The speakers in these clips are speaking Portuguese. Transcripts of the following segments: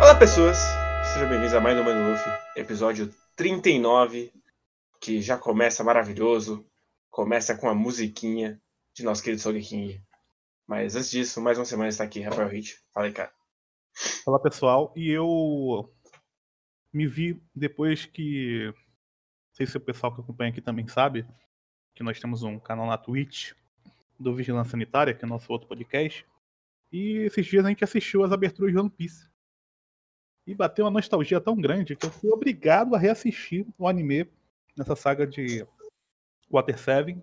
Olá, pessoas! Sejam bem-vindos a mais um Mano Luffy, episódio 39, que já começa maravilhoso. Começa com a musiquinha de nosso querido Sogeking. Mas antes disso, mais uma semana está aqui, Rafael Hit. Fala aí, cara. Olá, pessoal. E eu me vi depois que. Não sei se o pessoal que acompanha aqui também sabe, que nós temos um canal na Twitch do Vigilância Sanitária, que é o nosso outro podcast. E esses dias a gente assistiu as aberturas de One Piece. E bateu uma nostalgia tão grande que eu fui obrigado a reassistir o anime nessa saga de Water 7.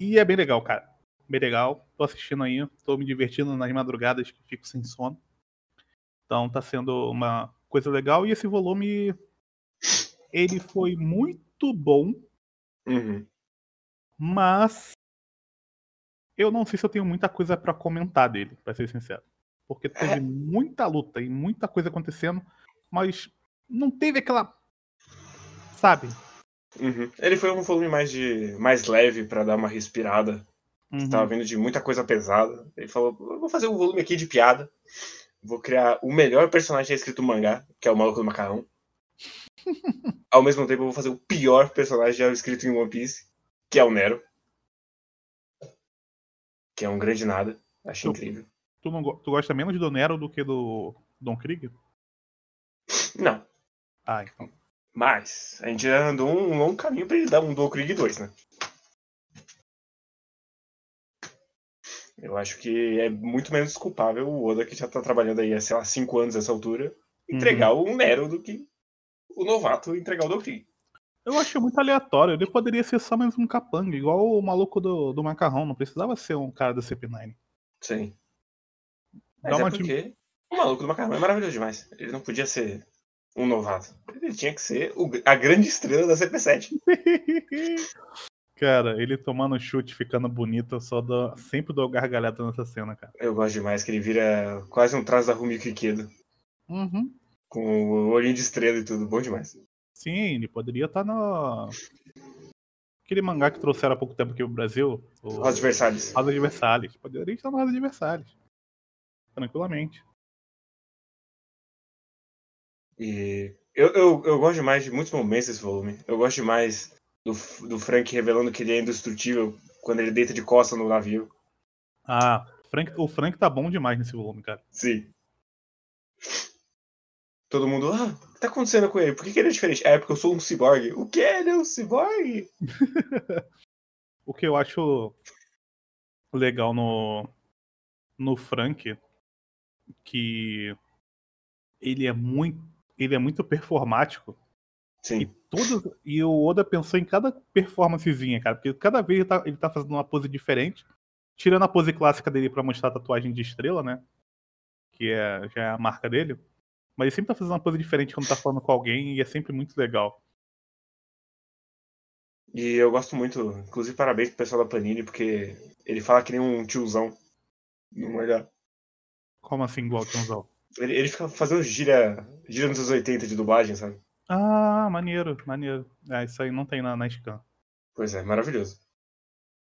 E é bem legal, cara. Bem legal. Tô assistindo aí, tô me divertindo nas madrugadas que fico sem sono. Então tá sendo uma coisa legal. E esse volume, ele foi muito bom. Uhum. Mas eu não sei se eu tenho muita coisa para comentar dele, para ser sincero. Porque teve é. muita luta e muita coisa acontecendo, mas não teve aquela. Sabe? Uhum. Ele foi um volume mais de mais leve para dar uma respirada. Uhum. Tava vindo de muita coisa pesada. Ele falou: vou fazer um volume aqui de piada. Vou criar o melhor personagem escrito no mangá, que é o maluco do macarrão. Ao mesmo tempo, eu vou fazer o pior personagem já escrito em One Piece, que é o Nero. Que é um grande nada. Acho incrível. Tu, não, tu gosta menos do Nero do que do Don Krieg? Não. Ah, então. Mas a gente já andou um longo caminho pra ele dar um Don Krieg 2, né? Eu acho que é muito menos desculpável o Oda, que já tá trabalhando aí há, sei lá, 5 anos nessa altura, entregar uhum. o Nero do que o novato entregar o Don Krieg. Eu acho muito aleatório. Ele poderia ser só mais um capanga, igual o maluco do, do macarrão. Não precisava ser um cara da CP9. Sim. Mas Dá é porque o maluco do macarrão é maravilhoso demais. Ele não podia ser um novato. Ele tinha que ser o, a grande estrela da CP7. cara, ele tomando chute, ficando bonito, só dou, sempre dou gargalhada nessa cena, cara. Eu gosto demais, que ele vira quase um traço da Rumi Kikedo. Uhum. Com o olhinho de estrela e tudo, bom demais. Sim, ele poderia estar tá no. Aquele mangá que trouxeram há pouco tempo aqui pro Brasil. O... Rosa Versalhes. Rosa Versalhes. Poderia estar no Rosa Versalhes tranquilamente. E eu, eu, eu gosto demais de muitos momentos desse volume. Eu gosto demais do, do Frank revelando que ele é indestrutível quando ele deita de costa no navio. Ah, Frank, o Frank tá bom demais nesse volume, cara. Sim. Todo mundo, ah, o que tá acontecendo com ele? Por que, que ele é diferente? É porque eu sou um ciborgue. O que? Ele é um ciborgue? o que eu acho legal no, no Frank que ele é muito, ele é muito performático. Sim. E, tudo, e o Oda pensou em cada performancezinha, cara, porque cada vez ele tá, ele tá fazendo uma pose diferente, tirando a pose clássica dele para mostrar a tatuagem de estrela, né? Que é, já é a marca dele. Mas ele sempre tá fazendo uma pose diferente quando tá falando com alguém e é sempre muito legal. E eu gosto muito, inclusive parabéns pro pessoal da Panini, porque ele fala que nem um tiozão no mangá. Como assim, igual Tiozão? Ele, ele fica fazendo gira, gira nos anos 80 de dublagem, sabe? Ah, maneiro, maneiro. Ah, isso aí não tem na, na Scan. Pois é, maravilhoso.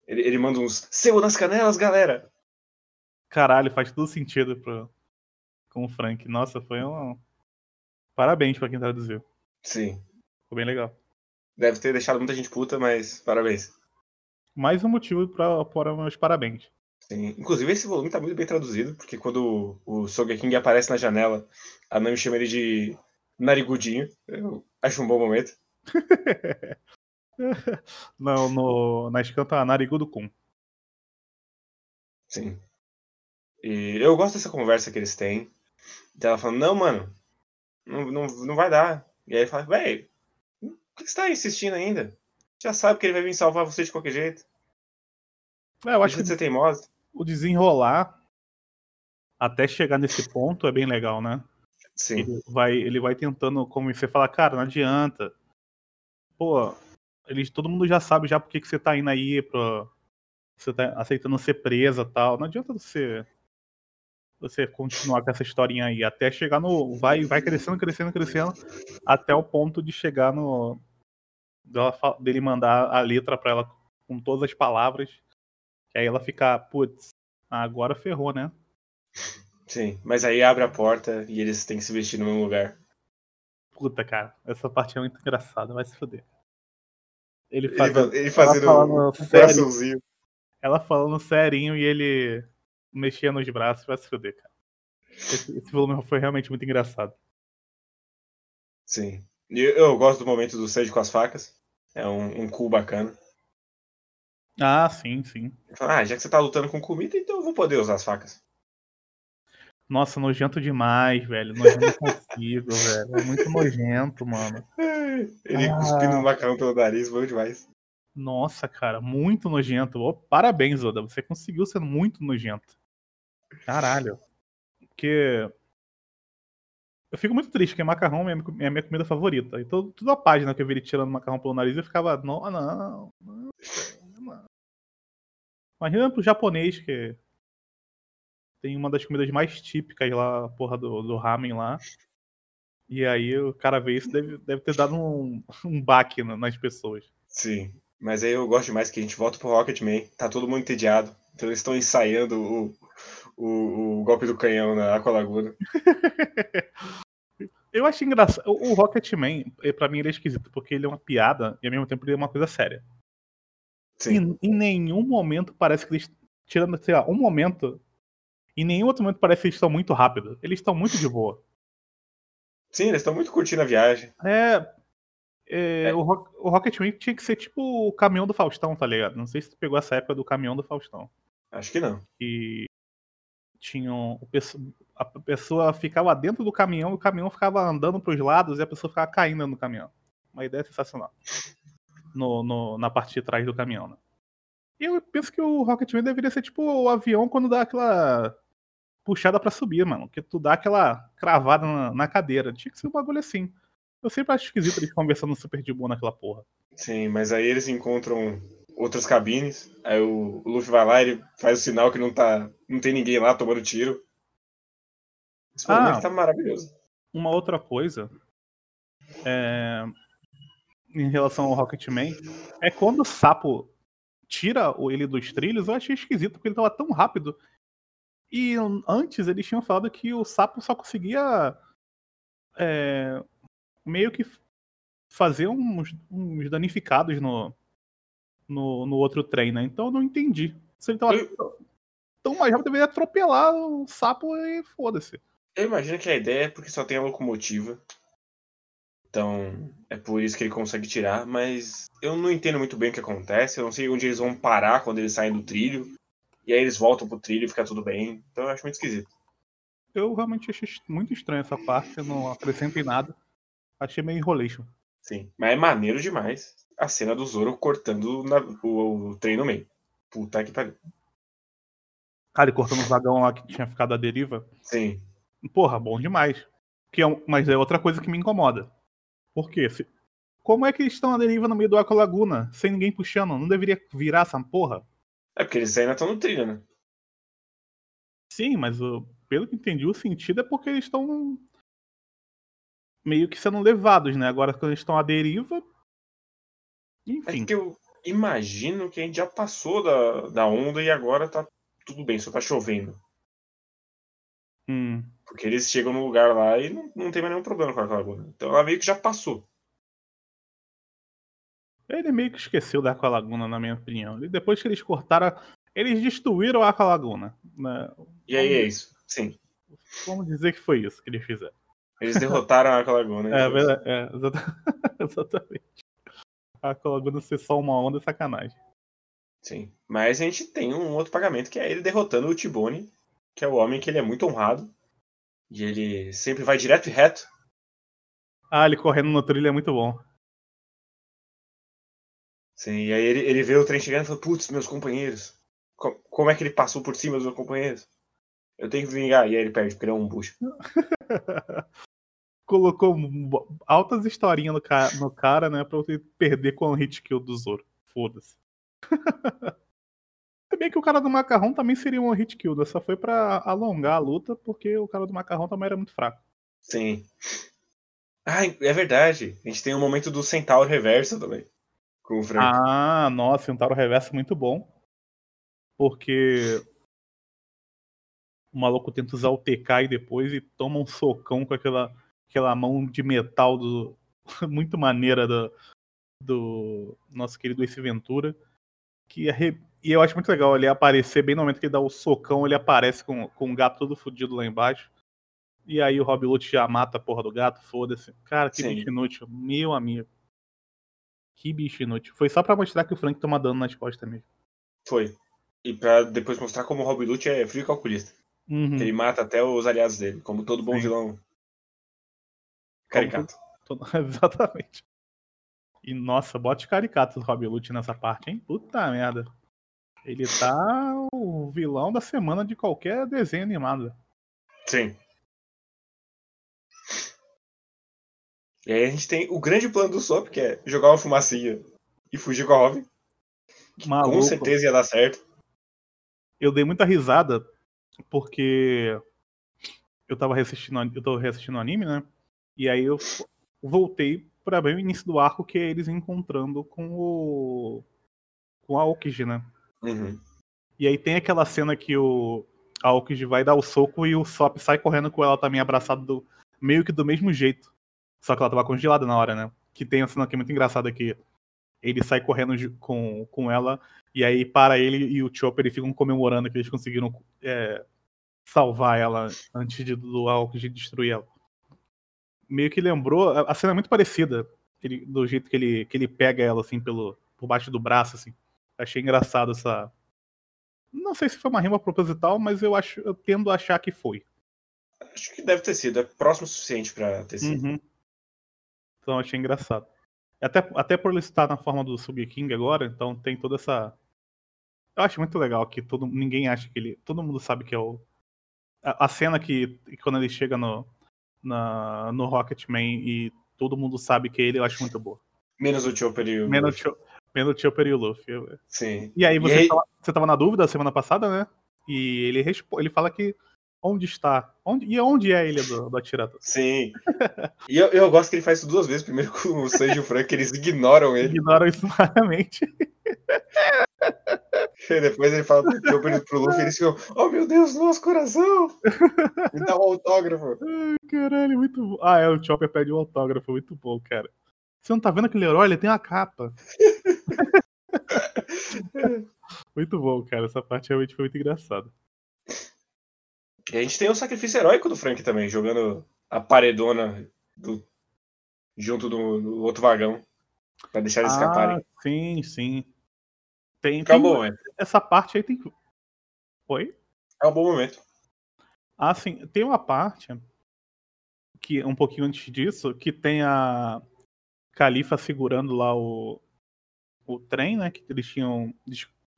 Ele, ele manda uns seu nas canelas, galera! Caralho, faz todo sentido pro, com o Frank. Nossa, foi um. Parabéns pra quem traduziu. Sim. Ficou bem legal. Deve ter deixado muita gente puta, mas parabéns. Mais um motivo para pôr meus parabéns. Sim. Inclusive, esse volume tá muito bem traduzido, porque quando o Sogeking aparece na janela, a Nami chama ele de Narigudinho. Eu acho um bom momento. Não, no, na escanta tá Narigudo Kun. Sim. E eu gosto dessa conversa que eles têm. Ela falando, não, mano, não, não, não vai dar. E aí ele fala, velho, por que você tá insistindo ainda? Já sabe que ele vai vir salvar você de qualquer jeito. É, eu acho que você teimosa o desenrolar até chegar nesse ponto é bem legal, né? Sim. Ele vai, ele vai tentando, como você fala, cara, não adianta. Pô, eles, todo mundo já sabe já por que, que você tá indo aí pra. Você tá aceitando ser presa tal. Não adianta você. Você continuar com essa historinha aí. Até chegar no. Vai, vai crescendo, crescendo, crescendo. Até o ponto de chegar no. dele mandar a letra pra ela com todas as palavras que aí ela fica, putz, agora ferrou, né? Sim, mas aí abre a porta e eles têm que se vestir no mesmo lugar. Puta, cara, essa parte é muito engraçada, vai se foder. Ele, faz, ele, ele fazendo ela falando, ela falando serinho e ele mexia nos braços, vai se foder, cara. Esse, esse volume foi realmente muito engraçado. Sim. Eu, eu gosto do momento do Sage com as facas. É um, um cool bacana. Ah, sim, sim. Ah, já que você tá lutando com comida, então eu vou poder usar as facas. Nossa, nojento demais, velho. Nojento não consigo, velho. É muito nojento, mano. Ele ah. cuspindo no macarrão pelo nariz, bom demais. Nossa, cara, muito nojento. Oh, parabéns, Oda. Você conseguiu ser muito nojento. Caralho. Porque. Eu fico muito triste, porque macarrão é a minha comida favorita. Então, toda a página que eu vi ele tirando macarrão pelo nariz, eu ficava, não, não, não. não. Imagina pro japonês que tem uma das comidas mais típicas lá, a porra do, do ramen lá. E aí o cara vê isso, deve, deve ter dado um, um baque nas pessoas. Sim, mas aí eu gosto demais que a gente volta pro Rocketman, tá todo mundo entediado. Então eles estão ensaiando o, o, o, golpe do canhão na Aqualaguna. eu acho engraçado. O Rocketman, eh, pra mim, ele é esquisito, porque ele é uma piada e ao mesmo tempo ele é uma coisa séria. Sim. em nenhum momento parece que eles. Tirando, sei lá, um momento, em nenhum outro momento parece que eles estão muito rápido. Eles estão muito de boa. Sim, eles estão muito curtindo a viagem. É. é, é. O, Rock, o Rocketman tinha que ser tipo o caminhão do Faustão, tá ligado? Não sei se tu pegou essa época do caminhão do Faustão. Acho que não. E tinham. A pessoa ficava dentro do caminhão e o caminhão ficava andando pros lados e a pessoa ficava caindo no caminhão. Uma ideia sensacional. No, no, na parte de trás do caminhão, né? E eu penso que o Rocketman deveria ser tipo o avião quando dá aquela puxada para subir, mano. Que tu dá aquela cravada na, na, cadeira. Tinha que ser um bagulho assim. Eu sempre acho esquisito eles conversando super de boa naquela porra. Sim, mas aí eles encontram outras cabines. Aí o, o Luffy vai lá e faz o sinal que não tá. não tem ninguém lá tomando tiro. Esse ah, tá maravilhoso. Uma outra coisa. É, em relação ao Rocketman, é quando o sapo tira ele dos trilhos, eu achei esquisito, porque ele tava tão rápido. E antes eles tinham falado que o sapo só conseguia é, meio que fazer uns, uns danificados no, no, no, outro trem, né? Então eu não entendi. Se ele tava eu... tão mais rápido, deveria atropelar o sapo e foda-se. Eu imagino que a ideia é porque só tem a locomotiva. Então, é por isso que ele consegue tirar, mas eu não entendo muito bem o que acontece. Eu não sei onde eles vão parar quando eles saem do trilho. E aí eles voltam pro trilho e fica tudo bem. Então eu acho muito esquisito. Eu realmente achei muito estranho essa parte, não acrescentei nada. Achei meio enrolation. Sim, mas é maneiro demais a cena do Zoro cortando na, o, o, trem no meio. Puta que pariu. Ah, ele cortando o vagão lá que tinha ficado à deriva? Sim. Porra, bom demais. Que é, mas é outra coisa que me incomoda. Por quê? Se, como é que eles estão à deriva no meio do Aqua Laguna, sem ninguém puxando? Não deveria virar essa porra? É porque eles ainda estão no trilho, né? Sim, mas o, pelo que entendi, o sentido é porque eles estão meio que sendo levados, né? Agora quando eles estão à deriva. Enfim. É que eu imagino que a gente já passou da, da onda e agora tá tudo bem, só tá chovendo. Hum. Porque eles chegam no lugar lá e não, não tem mais nenhum problema com a laguna. Então ela meio que já passou. Ele meio que esqueceu da Aqualaguna, na minha opinião. E depois que eles cortaram. Eles destruíram a Aqualaguna. Né? E aí é isso, sim. Vamos dizer que foi isso que eles fizeram. Eles derrotaram a Aqualaguna. é, verdade, é, exatamente. A Aqualaguna ser só uma onda é sacanagem. Sim. Mas a gente tem um outro pagamento que é ele derrotando o Tibone, que é o homem que ele é muito honrado. E ele sempre vai direto e reto. Ah, ele correndo no trilho é muito bom. Sim, e aí ele, ele vê o trem chegando e fala, putz, meus companheiros. Como, como é que ele passou por cima dos meus companheiros? Eu tenho que vingar. E aí ele perde, porque ele é um bucho. Colocou altas historinhas no cara, no cara, né? Pra você perder com o hit kill do Zoro. Foda-se. Se bem que o cara do macarrão também seria um hit kill, né? só foi para alongar a luta, porque o cara do macarrão também era muito fraco. Sim. Ah, é verdade. A gente tem o um momento do Centauro Reverso também. Com o Frank. Ah, nossa, Centauro Reverso é muito bom. Porque o maluco tenta usar o TK e depois e toma um socão com aquela, aquela mão de metal do, muito maneira do, do nosso querido Ace Ventura. Que arre... E eu acho muito legal ele aparecer bem no momento que ele dá o socão, ele aparece com, com o gato todo fudido lá embaixo. E aí o Rob Lute já mata a porra do gato, foda-se. Cara, que Sim. bicho inútil. Meu amigo. Que bicho inútil. Foi só pra mostrar que o Frank toma dano nas costas mesmo. Foi. E pra depois mostrar como o Rob Lute é frio calculista. Uhum. Ele mata até os aliados dele, como todo bom Sim. vilão caricato. Todo... Exatamente. E nossa, bote caricato do Rob Lute nessa parte, hein? Puta merda. Ele tá o vilão da semana de qualquer desenho animado. Sim. E aí a gente tem o grande plano do Sop, que é jogar uma fumacinha e fugir com a Robin. Com certeza ia dar certo. Eu dei muita risada porque eu tava reassistindo, eu tô reassistindo o anime, né? E aí eu voltei para ver o início do arco que é eles encontrando com o com a Aokiji, né? Uhum. E aí tem aquela cena que o a Aokiji vai dar o soco e o Sop sai correndo com ela também abraçado do, meio que do mesmo jeito. Só que ela tava congelada na hora, né? Que tem uma cena aqui muito engraçada que ele sai correndo com, com ela e aí para ele e o Chopper eles ficam comemorando que eles conseguiram é, salvar ela antes de, do Aokiji destruir ela. Meio que lembrou, a cena é muito parecida ele, do jeito que ele, que ele pega ela assim pelo por baixo do braço assim. Achei engraçado essa não sei se foi uma rima proposital, mas eu acho eu tendo a achar que foi. Acho que deve ter sido, é próximo o suficiente para ter sido. Uhum. Então achei engraçado. Até, até por ele estar na forma do Sub King agora, então tem toda essa. Eu acho muito legal que todo, ninguém acha que ele. Todo mundo sabe que é o. A, a cena que quando ele chega no, na, no Rocketman e todo mundo sabe que é ele, eu acho muito boa. Menos o Chopper e o. Menos, Menos o Chopper e o Luffy. Sim. E aí você, e aí... Tava, você tava na dúvida semana passada, né? E ele, ele fala que onde está? Onde, e onde é a ilha do, do atirador? Sim. e eu, eu gosto que ele faz isso duas vezes. Primeiro com o Sanji e o Frank, eles ignoram ele. Ignoram isso claramente. E depois ele fala pro Chopper e pro Luffy, eles ficam, oh meu Deus, nosso coração! Me dá um autógrafo. Ai, caralho, muito bom. Ah, é, o Chopper pede um autógrafo, muito bom, cara. Você não tá vendo aquele herói? Ele tem a capa. muito bom, cara. Essa parte realmente foi muito engraçada. E a gente tem o sacrifício heróico do Frank também, jogando a paredona do, junto do, do outro vagão. Pra deixar eles ah, escaparem. Sim, sim. Tem, momento. Essa parte aí tem. Oi? É um bom momento. Ah, sim. Tem uma parte que um pouquinho antes disso, que tem a Califa segurando lá o, o trem, né? Que eles tinham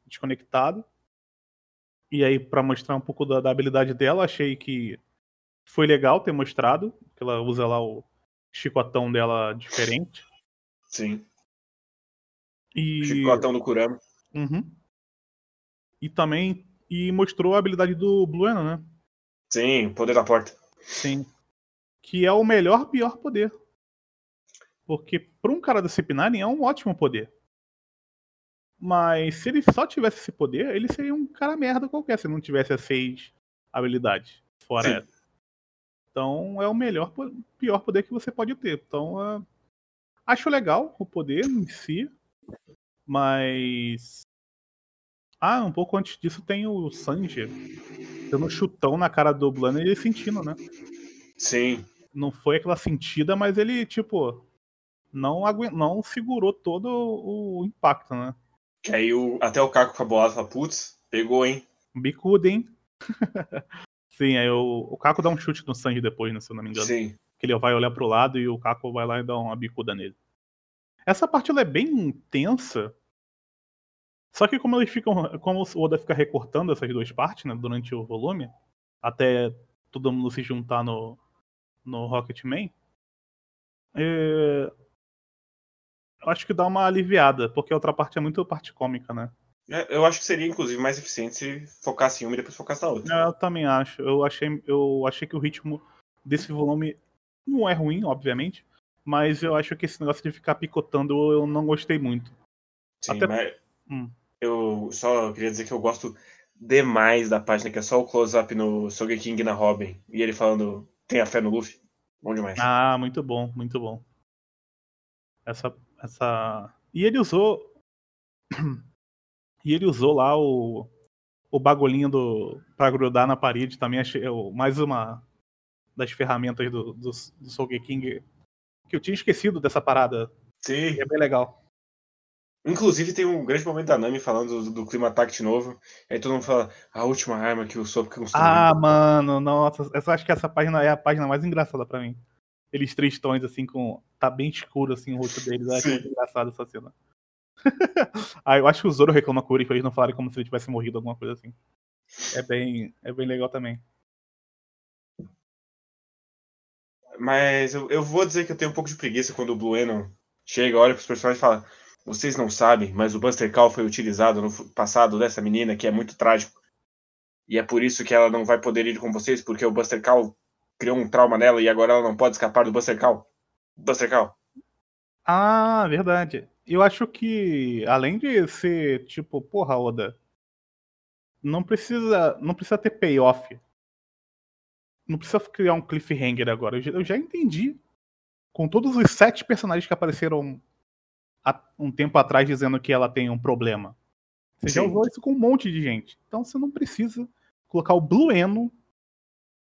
desconectado. E aí, para mostrar um pouco da, da, habilidade dela, achei que foi legal ter mostrado, que ela usa lá o chicotão dela diferente. Sim. E... Chicotão do Kurama. Uhum. E também e mostrou a habilidade do Blueno, né? Sim, poder da porta. Sim. Que é o melhor pior poder. Porque para um cara da Cipinari é um ótimo poder. Mas se ele só tivesse esse poder, ele seria um cara merda qualquer se não tivesse as seis habilidades. Fora Sim. essa. Então é o melhor, pior poder que você pode ter. Então uh, acho legal o poder em si. Mas. Ah, um pouco antes disso tem o Sanji dando um chutão na cara do Blano e ele sentindo, né? Sim. Não foi aquela sentida, mas ele, tipo, não, agu... não segurou todo o impacto, né? Que aí o, até o Caco com a bolada fala, putz, pegou, hein? Bicuda, hein? Sim, aí o, o Caco dá um chute no Sanji depois, né, se eu não me engano. Sim. Que ele vai olhar pro lado e o Caco vai lá e dá uma bicuda nele. Essa parte ela é bem intensa. Só que como eles ficam. Como o Oda fica recortando essas duas partes, né, durante o volume, até todo mundo se juntar no, no Rocketman. É, acho que dá uma aliviada, porque a outra parte é muito parte cômica, né? É, eu acho que seria, inclusive, mais eficiente se focasse em uma e depois focasse na outra. É, eu também acho. Eu achei, eu achei que o ritmo desse volume não é ruim, obviamente, mas eu acho que esse negócio de ficar picotando eu não gostei muito. Sim, Até... mas hum. eu só queria dizer que eu gosto demais da página, que é só o close-up no Sogeking na Robin. E ele falando, tenha fé no Luffy. Bom demais. Ah, muito bom, muito bom. Essa. essa... E ele usou. E ele usou lá o. O bagulhinho do. pra grudar na parede também. Achei mais uma das ferramentas do, do, do Sogeking. Que eu tinha esquecido dessa parada. Sim. é bem legal. Inclusive tem um grande momento da Nami falando do, do clima Tact novo. Aí todo mundo fala, a última arma que o Sop construiu. Ah, mano, nossa, eu acho que essa página é a página mais engraçada para mim. Eles três tons, assim, com. Tá bem escuro assim o rosto deles. Eu acho muito engraçado essa cena. ah, eu acho que o Zoro reclama com o Uri eles não falarem como se ele tivesse morrido, alguma coisa assim. É bem, é bem legal também. Mas eu, eu vou dizer que eu tenho um pouco de preguiça quando o Blueno chega, olha pros personagens e fala: vocês não sabem, mas o Buster Call foi utilizado no passado dessa menina, que é muito trágico. E é por isso que ela não vai poder ir com vocês, porque o Buster Call criou um trauma nela e agora ela não pode escapar do Buster Call. Buster Call. Ah, verdade. Eu acho que, além de ser tipo, porra, Oda, não precisa, não precisa ter payoff. Não precisa criar um cliffhanger agora. Eu já, eu já entendi. Com todos os sete personagens que apareceram um tempo atrás dizendo que ela tem um problema. Você Sim. já usou isso com um monte de gente. Então você não precisa colocar o Blue Eno,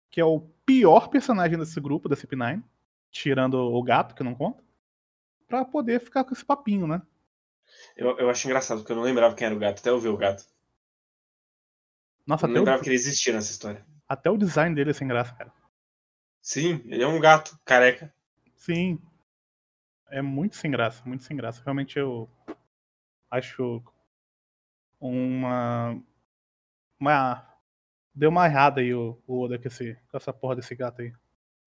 que é o pior personagem desse grupo, da CP9, tirando o gato, que não conta, pra poder ficar com esse papinho, né? Eu, eu acho engraçado, porque eu não lembrava quem era o gato, até eu ver o gato. Nossa, eu não lembrava o... que ele existia nessa história. Até o design dele é sem graça, cara. Sim, ele é um gato, careca. Sim, é muito sem graça, muito sem graça. Realmente eu acho uma. uma deu uma errada aí o, o Oda com, esse, com essa porra desse gato aí.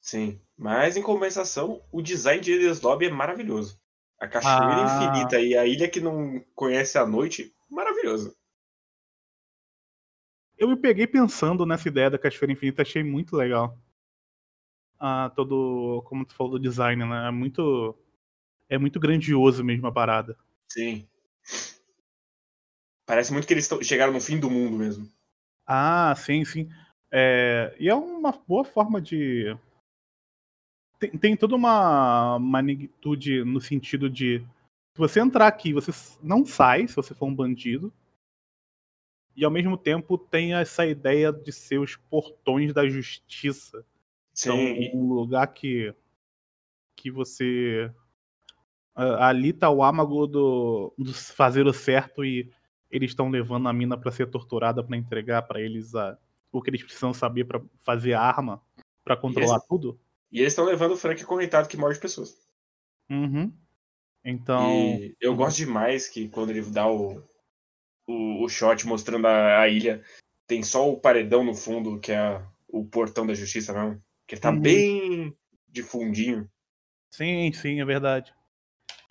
Sim, mas em compensação, o design de Elias Lobby é maravilhoso. A cachoeira ah. infinita e a ilha que não conhece a noite, maravilhoso. Eu me peguei pensando nessa ideia da cachoeira infinita, achei muito legal. Ah, todo, como tu falou do design, né? É muito é muito grandioso mesmo a parada. Sim. Parece muito que eles chegaram no fim do mundo mesmo. Ah, sim, sim. É, e é uma boa forma de. Tem, tem toda uma magnitude no sentido de. Se você entrar aqui, você não sai se você for um bandido. E ao mesmo tempo tem essa ideia de ser os portões da justiça. Sim. Então, um lugar que, que você ali tá o âmago do, do fazer o certo e eles estão levando a mina para ser torturada para entregar para eles a, o que eles precisam saber para fazer a arma para controlar eles, tudo. E eles estão levando o Frank comentado que morde pessoas. Uhum. Então. E eu gosto demais que quando ele dá o, o, o shot mostrando a, a, ilha, tem só o paredão no fundo, que é o portão da justiça mesmo. Que tá uhum. bem de fundinho. Sim, sim, é verdade.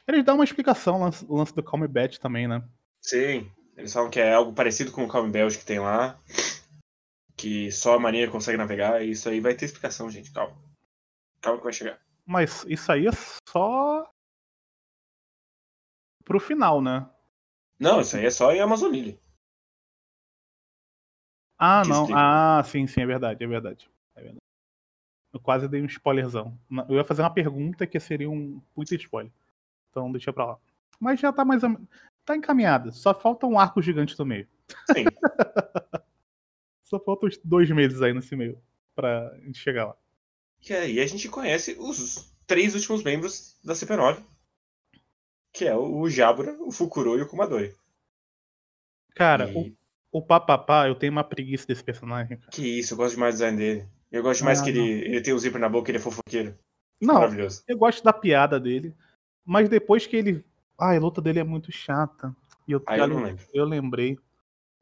Eles dão uma explicação, lance, lance do Calm Bet também, né? Sim, eles falam que é algo parecido com o Calm Belt que tem lá. Que só a Marinha consegue navegar. E isso aí vai ter explicação, gente. Calma. Calma que vai chegar. Mas isso aí é só. pro final, né? Não, isso aí é só em Amazonilha. Ah, não. Explica. Ah, sim, sim, é verdade, é verdade. É verdade. Eu quase dei um spoilerzão. Eu ia fazer uma pergunta que seria um muito spoiler. Então deixa pra lá. Mas já tá mais. Tá encaminhada. Só falta um arco gigante no meio. Sim. Só faltam dois meses aí nesse meio pra gente chegar lá. E aí a gente conhece os três últimos membros da CP9. Que é o Jabura, o Fukuro e o Kumadori. Cara, e... o, o Papapá, eu tenho uma preguiça desse personagem. Cara. Que isso, eu gosto demais do design dele. Eu gosto mais ah, que ele, ele tem o zíper na boca e ele é fofoqueiro. Não, Maravilhoso. eu gosto da piada dele. Mas depois que ele. Ah, a luta dele é muito chata. E eu, ah, eu, não lembro. eu lembrei.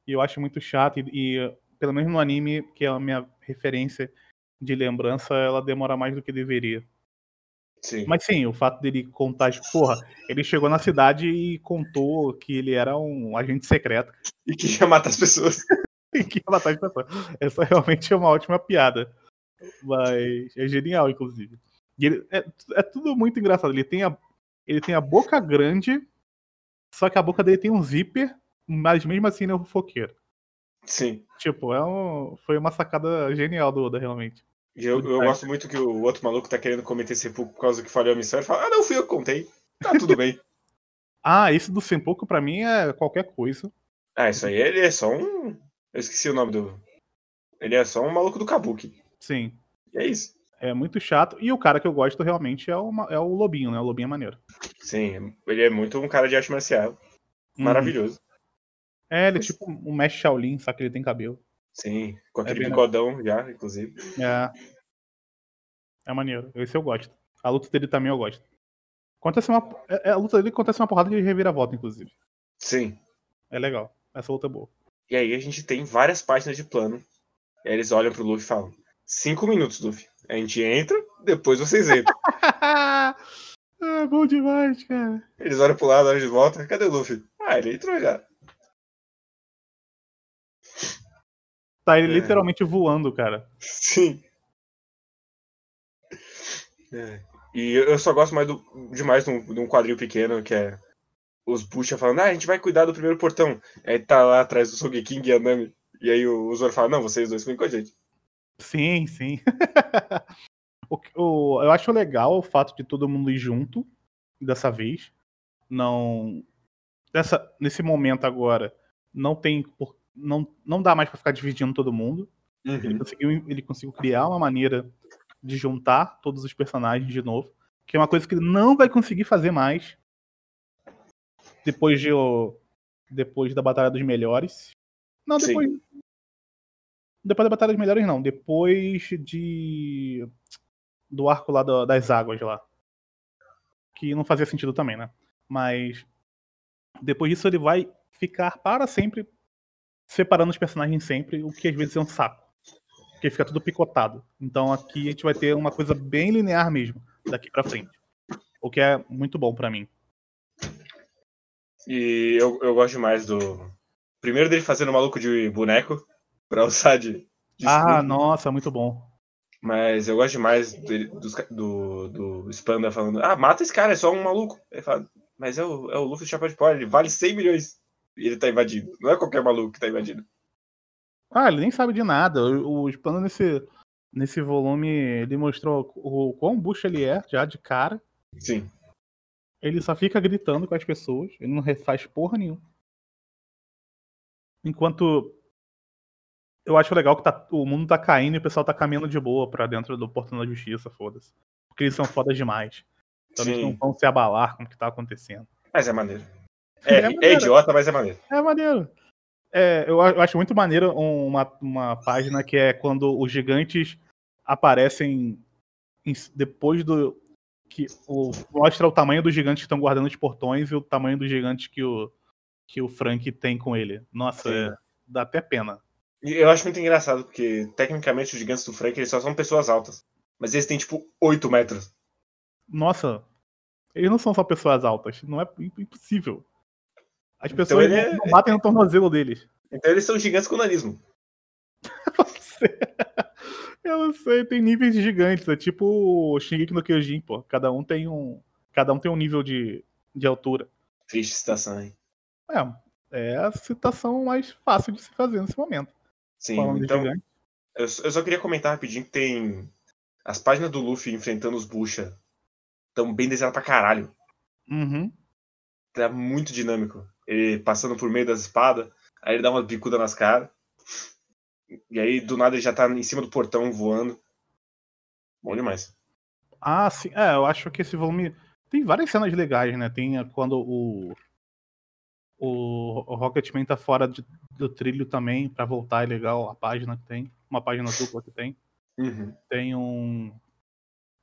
E eu acho muito chato. E, e, pelo menos no anime, que é a minha referência de lembrança, ela demora mais do que deveria. Sim. Mas sim, o fato dele contar, tipo, porra, ele chegou na cidade e contou que ele era um agente secreto. E que ia matar as pessoas. e que ia matar as pessoas. Essa realmente é uma ótima piada. Mas é genial, inclusive. E ele, é, é tudo muito engraçado. Ele tem a, ele tem a boca grande, só que a boca dele tem um zíper, mas mesmo assim ele é um fofoqueiro. Sim. Tipo, é um, foi uma sacada genial do Oda, realmente. E eu, eu gosto muito que o outro maluco tá querendo cometer sepulcro por causa que falhou a missão. Ele fala, ah, não, fui eu que contei. Tá tudo bem. ah, esse do sepulcro pra mim é qualquer coisa. Ah, isso aí ele é só um. Eu esqueci o nome do. Ele é só um maluco do Kabuki. Sim. E é isso. É muito chato. E o cara que eu gosto realmente é o, é o Lobinho, né? O Lobinho é maneiro. Sim, ele é muito um cara de arte marcial. Uhum. Maravilhoso. É, ele é tipo um mestre Shaolin, só que ele tem cabelo. Sim, com aquele é bigodão já, inclusive. É. É maneiro. Esse eu gosto. A luta dele também eu gosto. Acontece uma, é, é, a luta dele acontece uma porrada de reviravolta, inclusive. Sim. É legal. Essa luta é boa. E aí a gente tem várias páginas de plano. E aí eles olham pro Luffy e falam: Cinco minutos, Luffy. A gente entra, depois vocês entram. ah, bom demais, cara. Eles olham pro lado, olham de volta. Cadê o Luffy? Ah, ele entrou já. Tá ele é. literalmente voando, cara. Sim. É. E eu só gosto mais do, demais de um, de um quadril pequeno que é os Bucha falando, ah, a gente vai cuidar do primeiro portão. Aí tá lá atrás do Sogeking e a Nami. E aí o, o Zoro fala, não, vocês dois ficam com a gente. Sim, sim. o, o, eu acho legal o fato de todo mundo ir junto dessa vez. Não. Dessa, nesse momento agora, não tem. Não, não dá mais para ficar dividindo todo mundo. Uhum. Ele, conseguiu, ele conseguiu criar uma maneira de juntar todos os personagens de novo. Que é uma coisa que ele não vai conseguir fazer mais depois de depois da Batalha dos Melhores. Não, depois. Sim. Depois da Batalha dos Melhores, não. Depois de. Do arco lá do, das águas lá. Que não fazia sentido também, né? Mas. Depois disso ele vai ficar para sempre separando os personagens sempre, o que às vezes é um saco. Porque fica tudo picotado. Então aqui a gente vai ter uma coisa bem linear mesmo, daqui para frente. O que é muito bom para mim. E eu, eu gosto mais do. Primeiro dele fazendo maluco de boneco pra usar de. de ah, nossa, muito bom. Mas eu gosto demais dele, do, do, do Spanda falando: Ah, mata esse cara, é só um maluco. Ele fala: Mas é o, é o Luffy de Chapéu de Pó, ele vale 100 milhões. E ele tá invadindo. Não é qualquer maluco que tá invadindo. Ah, ele nem sabe de nada. O, o Spanda nesse, nesse volume, ele mostrou o, o quão bucha ele é, já de cara. Sim. Ele só fica gritando com as pessoas, ele não faz porra nenhuma. Enquanto eu acho legal que tá, o mundo tá caindo e o pessoal tá caminhando de boa pra dentro do portão da justiça, foda-se. Porque eles são fodas demais. Então Sim. eles não vão se abalar com o que tá acontecendo. Mas é maneiro. É, é, é idiota, mas é maneiro. É maneiro. É, eu, eu acho muito maneiro uma, uma página que é quando os gigantes aparecem em, depois do, que o, mostra o tamanho dos gigantes que estão guardando os portões e o tamanho dos gigantes que o, que o Frank tem com ele. Nossa, é, dá até pena. Eu acho muito engraçado, porque tecnicamente os gigantes do Frank eles só são pessoas altas. Mas eles têm tipo 8 metros. Nossa, eles não são só pessoas altas. Não é impossível. As então pessoas então não, batem no tornozelo deles. Então eles são gigantes com nanismo. Eu não sei, tem níveis gigantes. É tipo o Shingeki no Kyojin, pô. Cada um tem um, cada um tem um nível de, de altura. Triste citação, hein? É, é a citação mais fácil de se fazer nesse momento. Sim, Falando então, eu, eu só queria comentar rapidinho que tem as páginas do Luffy enfrentando os Bucha estão bem desenhadas pra caralho. Uhum. Tá muito dinâmico. Ele passando por meio das espadas, aí ele dá uma bicuda nas caras. E aí, do nada, ele já tá em cima do portão voando. Bom demais. Ah, sim. É, eu acho que esse volume. Tem várias cenas legais, né? Tem quando o. O, o Rocketman tá fora de, do trilho também, para voltar é legal a página que tem. Uma página dupla que tem. Uhum. Tem um.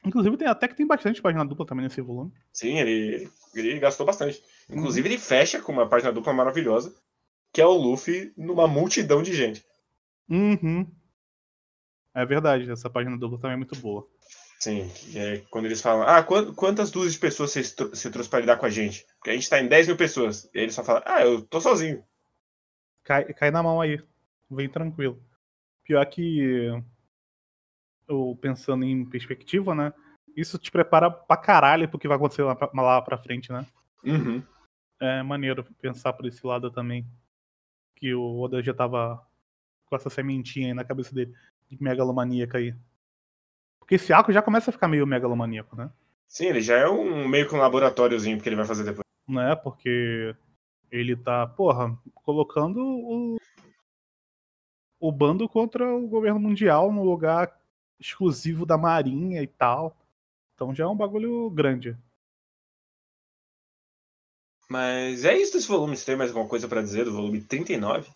Inclusive, tem, até que tem bastante página dupla também nesse volume. Sim, ele, ele gastou bastante. Inclusive, uhum. ele fecha com uma página dupla maravilhosa, que é o Luffy numa multidão de gente. Uhum. É verdade, essa página dupla também é muito boa. Sim, é quando eles falam, ah, quantas dúzias de pessoas você, trouxe pra lidar com a gente? Porque a gente tá em 10 mil pessoas. E ele só fala, ah, eu tô sozinho. Cai, cai na mão aí, vem tranquilo. Pior que, eu pensando em perspectiva, né? Isso te prepara pra caralho pro que vai acontecer lá pra, lá pra frente, né? Uhum. É maneiro pensar por esse lado também. Que o Oda já tava com essa sementinha aí na cabeça dele, de megalomaníaca aí. Porque esse arco já começa a ficar meio megalomaníaco, né? Sim, ele já é um meio que um laboratóriozinho que ele vai fazer depois. Né? Porque ele tá, porra, colocando o, o bando contra o governo mundial no lugar exclusivo da marinha e tal. Então já é um bagulho grande. Mas é isso desse volume. Você tem mais alguma coisa para dizer do volume 39?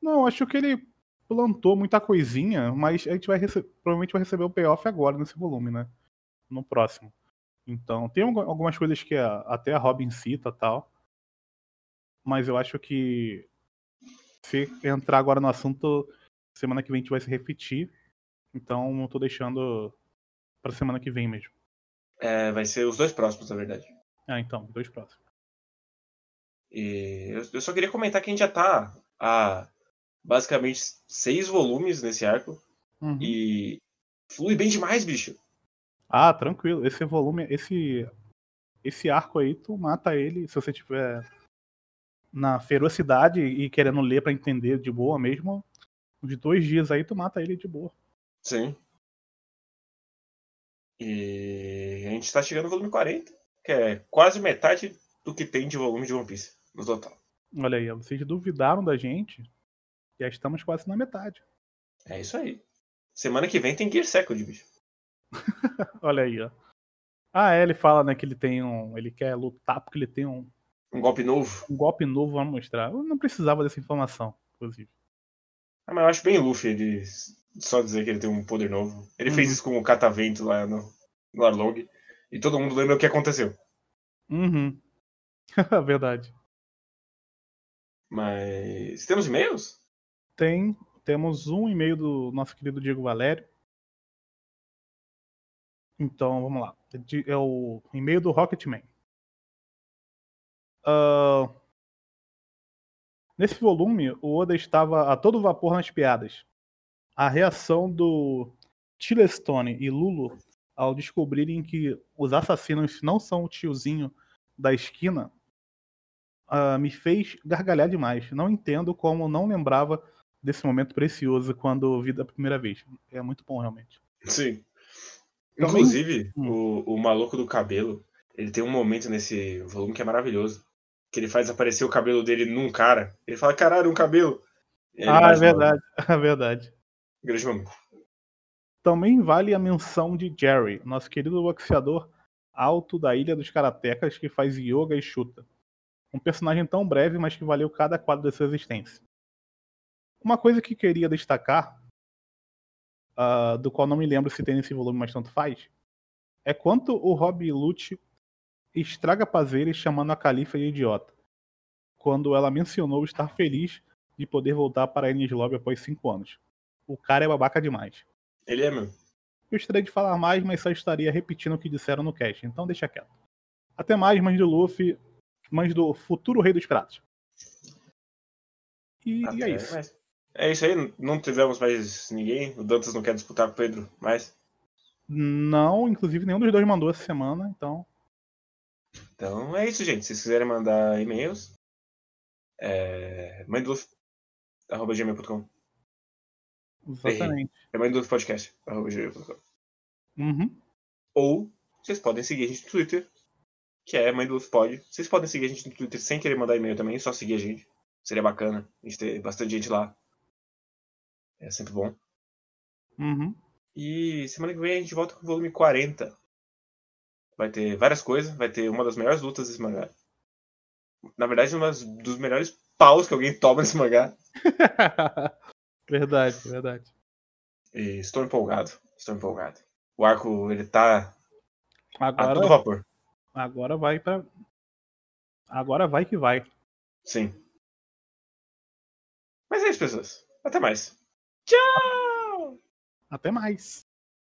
Não, acho que ele plantou muita coisinha, mas a gente vai provavelmente vai receber o payoff agora nesse volume, né? No próximo. Então, tem algumas coisas que a, até a Robin cita tal. Mas eu acho que se entrar agora no assunto, semana que vem a gente vai se repetir. Então, eu tô deixando pra semana que vem mesmo. É, vai ser os dois próximos, na verdade. Ah, então, dois próximos. E eu só queria comentar que a gente já tá há basicamente seis volumes nesse arco. Uhum. E flui bem demais, bicho. Ah, tranquilo. Esse volume, esse esse arco aí, tu mata ele se você tiver na ferocidade e querendo ler para entender de boa mesmo. De dois dias aí, tu mata ele de boa. Sim. E a gente tá chegando no volume 40, que é quase metade do que tem de volume de One Piece no total. Olha aí, vocês duvidaram da gente. Já estamos quase na metade. É isso aí. Semana que vem tem Gear Second, bicho. Olha aí, ó. Ah, é, ele fala, né, que ele tem um. Ele quer lutar porque ele tem um. Um golpe novo. Um golpe novo, vamos mostrar. Eu não precisava dessa informação, inclusive. Ah, mas eu acho bem Luffy ele só dizer que ele tem um poder novo. Ele uhum. fez isso com o catavento lá no, no Arlong. E todo mundo lembra o que aconteceu. Uhum. Verdade. Mas. Temos e-mails? Tem. Temos um e-mail do nosso querido Diego Valério. Então, vamos lá. É o e-mail do Rocketman. Uh, nesse volume, o Oda estava a todo vapor nas piadas. A reação do Chilestone e Lulu ao descobrirem que os assassinos não são o tiozinho da esquina uh, me fez gargalhar demais. Não entendo como não lembrava desse momento precioso quando vi da primeira vez. É muito bom, realmente. Sim. Inclusive, hum. o, o maluco do cabelo, ele tem um momento nesse volume que é maravilhoso. Que ele faz aparecer o cabelo dele num cara. Ele fala, caralho, um cabelo. Ah, é verdade. É verdade. Grande. Também vale a menção de Jerry, nosso querido boxeador alto da Ilha dos Karatecas que faz yoga e chuta. Um personagem tão breve, mas que valeu cada quadro da sua existência. Uma coisa que queria destacar, uh, do qual não me lembro se tem nesse volume, mas tanto faz, é quanto o Rob Lute estraga prazeres chamando a Califa de idiota, quando ela mencionou estar feliz de poder voltar para Enies Lobby após cinco anos. O cara é babaca demais. Ele é mesmo. Gostaria de falar mais, mas só estaria repetindo o que disseram no cast, então deixa quieto. Até mais, mães do Luffy mas do futuro Rei dos Piratas. E, e é isso. É isso aí, não tivemos mais ninguém. O Dantas não quer disputar com o Pedro mais? Não, inclusive nenhum dos dois mandou essa semana, então. Então é isso, gente. Se vocês quiserem mandar e-mails, é. gmail.com. Exatamente. É gmail.com. Uhum. Ou vocês podem seguir a gente no Twitter, que é Mãe do Pod. Vocês podem seguir a gente no Twitter sem querer mandar e-mail também, só seguir a gente. Seria bacana a gente ter bastante gente lá. É sempre bom. Uhum. E semana que vem a gente volta com o volume 40. Vai ter várias coisas, vai ter uma das melhores lutas desse mangá. Na verdade, um dos melhores paus que alguém toma nesse mangá. verdade, verdade. E estou empolgado, estou empolgado. O arco, ele tá Agora... a todo vapor. Agora vai para Agora vai que vai. Sim. Mas é isso, pessoas. Até mais. Tchau! Até mais.